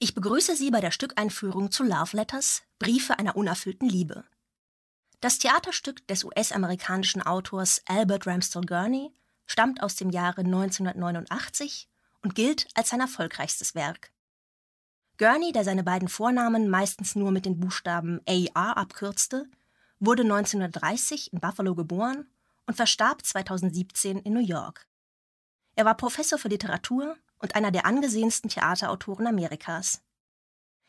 Ich begrüße Sie bei der Stückeinführung zu Love Letters, Briefe einer unerfüllten Liebe. Das Theaterstück des US-amerikanischen Autors Albert Ramstel Gurney stammt aus dem Jahre 1989 und gilt als sein erfolgreichstes Werk. Gurney, der seine beiden Vornamen meistens nur mit den Buchstaben AR abkürzte, wurde 1930 in Buffalo geboren und verstarb 2017 in New York. Er war Professor für Literatur und einer der angesehensten Theaterautoren Amerikas.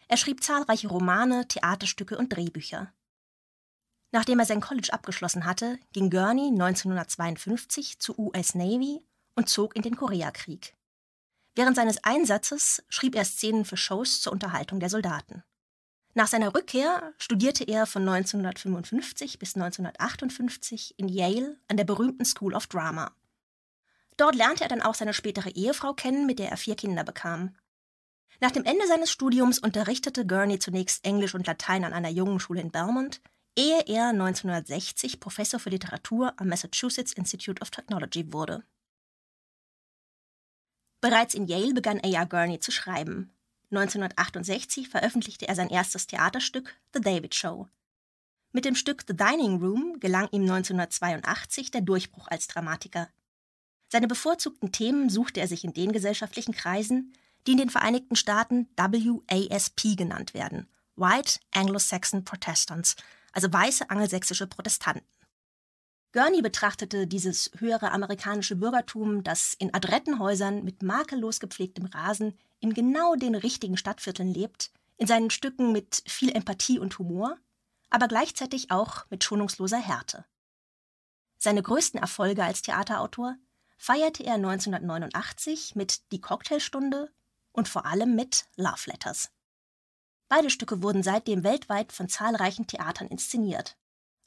Er schrieb zahlreiche Romane, Theaterstücke und Drehbücher. Nachdem er sein College abgeschlossen hatte, ging Gurney 1952 zur US Navy und zog in den Koreakrieg. Während seines Einsatzes schrieb er Szenen für Shows zur Unterhaltung der Soldaten. Nach seiner Rückkehr studierte er von 1955 bis 1958 in Yale an der berühmten School of Drama. Dort lernte er dann auch seine spätere Ehefrau kennen, mit der er vier Kinder bekam. Nach dem Ende seines Studiums unterrichtete Gurney zunächst Englisch und Latein an einer jungen Schule in Belmont, ehe er 1960 Professor für Literatur am Massachusetts Institute of Technology wurde. Bereits in Yale begann A.R. Gurney zu schreiben. 1968 veröffentlichte er sein erstes Theaterstück The David Show. Mit dem Stück The Dining Room gelang ihm 1982 der Durchbruch als Dramatiker. Seine bevorzugten Themen suchte er sich in den gesellschaftlichen Kreisen, die in den Vereinigten Staaten WASP genannt werden, White Anglo-Saxon Protestants, also weiße angelsächsische Protestanten. Gurney betrachtete dieses höhere amerikanische Bürgertum, das in adretten Häusern mit makellos gepflegtem Rasen in genau den richtigen Stadtvierteln lebt, in seinen Stücken mit viel Empathie und Humor, aber gleichzeitig auch mit schonungsloser Härte. Seine größten Erfolge als Theaterautor feierte er 1989 mit Die Cocktailstunde und vor allem mit Love Letters. Beide Stücke wurden seitdem weltweit von zahlreichen Theatern inszeniert.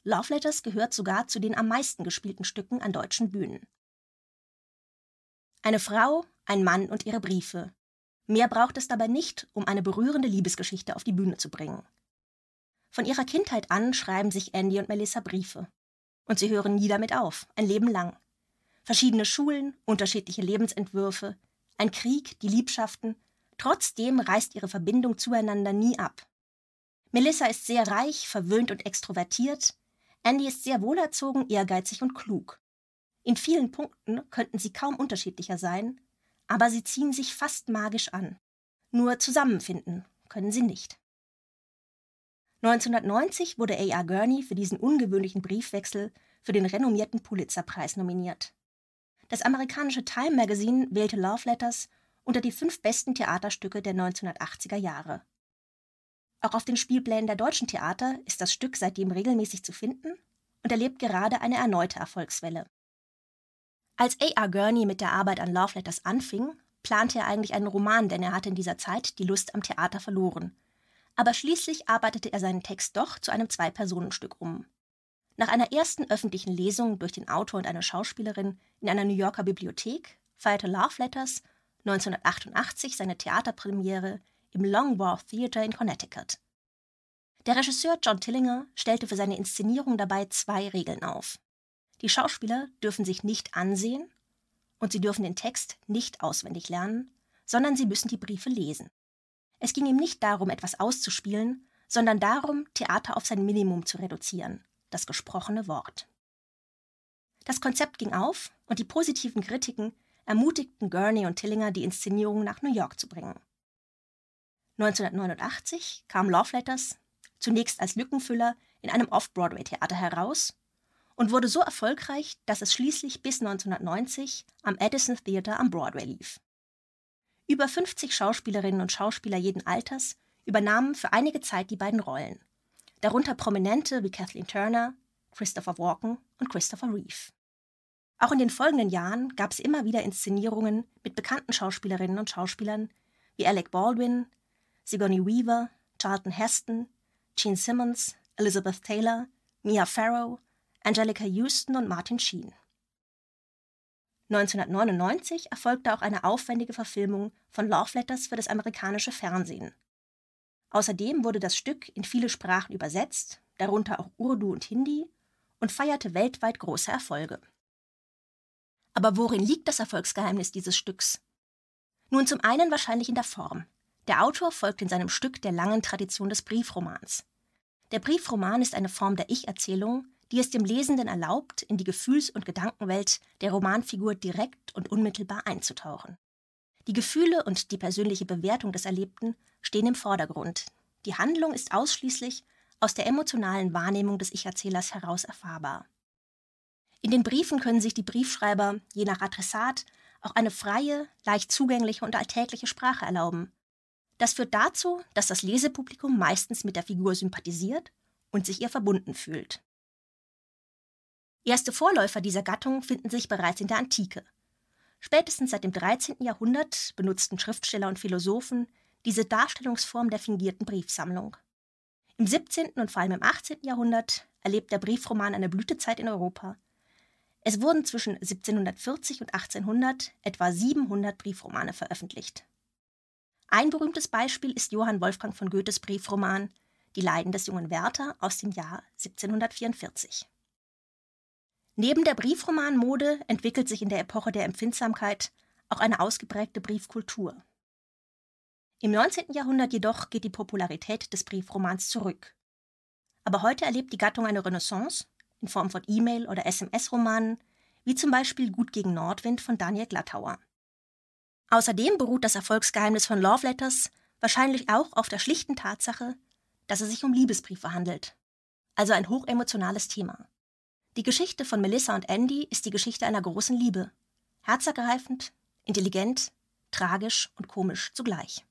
Love Letters gehört sogar zu den am meisten gespielten Stücken an deutschen Bühnen. Eine Frau, ein Mann und ihre Briefe. Mehr braucht es dabei nicht, um eine berührende Liebesgeschichte auf die Bühne zu bringen. Von ihrer Kindheit an schreiben sich Andy und Melissa Briefe. Und sie hören nie damit auf, ein Leben lang. Verschiedene Schulen, unterschiedliche Lebensentwürfe, ein Krieg, die Liebschaften. Trotzdem reißt ihre Verbindung zueinander nie ab. Melissa ist sehr reich, verwöhnt und extrovertiert. Andy ist sehr wohlerzogen, ehrgeizig und klug. In vielen Punkten könnten sie kaum unterschiedlicher sein, aber sie ziehen sich fast magisch an. Nur zusammenfinden können sie nicht. 1990 wurde A.R. Gurney für diesen ungewöhnlichen Briefwechsel für den renommierten Pulitzer-Preis nominiert. Das amerikanische Time Magazine wählte Love Letters unter die fünf besten Theaterstücke der 1980er Jahre. Auch auf den Spielplänen der deutschen Theater ist das Stück seitdem regelmäßig zu finden und erlebt gerade eine erneute Erfolgswelle. Als A.R. Gurney mit der Arbeit an Love Letters anfing, plante er eigentlich einen Roman, denn er hatte in dieser Zeit die Lust am Theater verloren. Aber schließlich arbeitete er seinen Text doch zu einem Zwei-Personen-Stück um. Nach einer ersten öffentlichen Lesung durch den Autor und eine Schauspielerin in einer New Yorker Bibliothek feierte Love Letters 1988 seine Theaterpremiere im Long Wharf Theatre in Connecticut. Der Regisseur John Tillinger stellte für seine Inszenierung dabei zwei Regeln auf. Die Schauspieler dürfen sich nicht ansehen und sie dürfen den Text nicht auswendig lernen, sondern sie müssen die Briefe lesen. Es ging ihm nicht darum, etwas auszuspielen, sondern darum, Theater auf sein Minimum zu reduzieren, das gesprochene Wort. Das Konzept ging auf und die positiven Kritiken ermutigten Gurney und Tillinger, die Inszenierung nach New York zu bringen. 1989 kam Love Letters, zunächst als Lückenfüller, in einem Off-Broadway-Theater heraus und wurde so erfolgreich, dass es schließlich bis 1990 am Edison Theater am Broadway lief. Über 50 Schauspielerinnen und Schauspieler jeden Alters übernahmen für einige Zeit die beiden Rollen darunter Prominente wie Kathleen Turner, Christopher Walken und Christopher Reeve. Auch in den folgenden Jahren gab es immer wieder Inszenierungen mit bekannten Schauspielerinnen und Schauspielern wie Alec Baldwin, Sigourney Weaver, Charlton Heston, Gene Simmons, Elizabeth Taylor, Mia Farrow, Angelica Houston und Martin Sheen. 1999 erfolgte auch eine aufwendige Verfilmung von Love Letters für das amerikanische Fernsehen, Außerdem wurde das Stück in viele Sprachen übersetzt, darunter auch Urdu und Hindi, und feierte weltweit große Erfolge. Aber worin liegt das Erfolgsgeheimnis dieses Stücks? Nun zum einen wahrscheinlich in der Form. Der Autor folgt in seinem Stück der langen Tradition des Briefromans. Der Briefroman ist eine Form der Ich-Erzählung, die es dem Lesenden erlaubt, in die Gefühls- und Gedankenwelt der Romanfigur direkt und unmittelbar einzutauchen. Die Gefühle und die persönliche Bewertung des Erlebten stehen im Vordergrund. Die Handlung ist ausschließlich aus der emotionalen Wahrnehmung des Ich-Erzählers heraus erfahrbar. In den Briefen können sich die Briefschreiber, je nach Adressat, auch eine freie, leicht zugängliche und alltägliche Sprache erlauben. Das führt dazu, dass das Lesepublikum meistens mit der Figur sympathisiert und sich ihr verbunden fühlt. Erste Vorläufer dieser Gattung finden sich bereits in der Antike. Spätestens seit dem 13. Jahrhundert benutzten Schriftsteller und Philosophen diese Darstellungsform der fingierten Briefsammlung. Im 17. und vor allem im 18. Jahrhundert erlebt der Briefroman eine Blütezeit in Europa. Es wurden zwischen 1740 und 1800 etwa 700 Briefromane veröffentlicht. Ein berühmtes Beispiel ist Johann Wolfgang von Goethes Briefroman Die Leiden des jungen Werther aus dem Jahr 1744. Neben der Briefromanmode entwickelt sich in der Epoche der Empfindsamkeit auch eine ausgeprägte Briefkultur. Im 19. Jahrhundert jedoch geht die Popularität des Briefromans zurück. Aber heute erlebt die Gattung eine Renaissance in Form von E-Mail- oder SMS-Romanen, wie zum Beispiel Gut gegen Nordwind von Daniel Glattauer. Außerdem beruht das Erfolgsgeheimnis von Love Letters wahrscheinlich auch auf der schlichten Tatsache, dass es sich um Liebesbriefe handelt. Also ein hochemotionales Thema. Die Geschichte von Melissa und Andy ist die Geschichte einer großen Liebe. Herzergreifend, intelligent, tragisch und komisch zugleich.